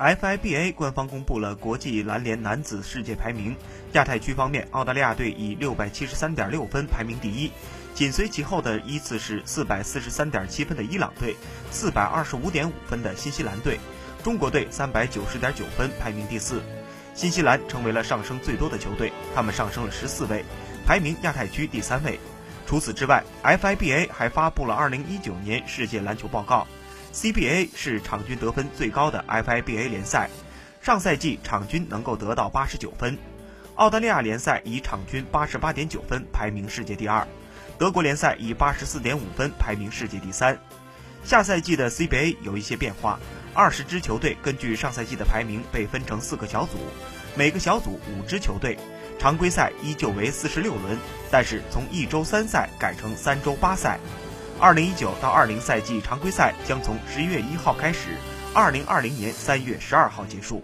FIBA 官方公布了国际篮联男子世界排名。亚太区方面，澳大利亚队以六百七十三点六分排名第一，紧随其后的依次是四百四十三点七分的伊朗队，四百二十五点五分的新西兰队，中国队三百九十点九分排名第四。新西兰成为了上升最多的球队，他们上升了十四位，排名亚太区第三位。除此之外，FIBA 还发布了二零一九年世界篮球报告。CBA 是场均得分最高的 FIBA 联赛，上赛季场均能够得到八十九分。澳大利亚联赛以场均八十八点九分排名世界第二，德国联赛以八十四点五分排名世界第三。下赛季的 CBA 有一些变化，二十支球队根据上赛季的排名被分成四个小组，每个小组五支球队。常规赛依旧为四十六轮，但是从一周三赛改成三周八赛。二零一九到二零赛季常规赛将从十一月一号开始，二零二零年三月十二号结束。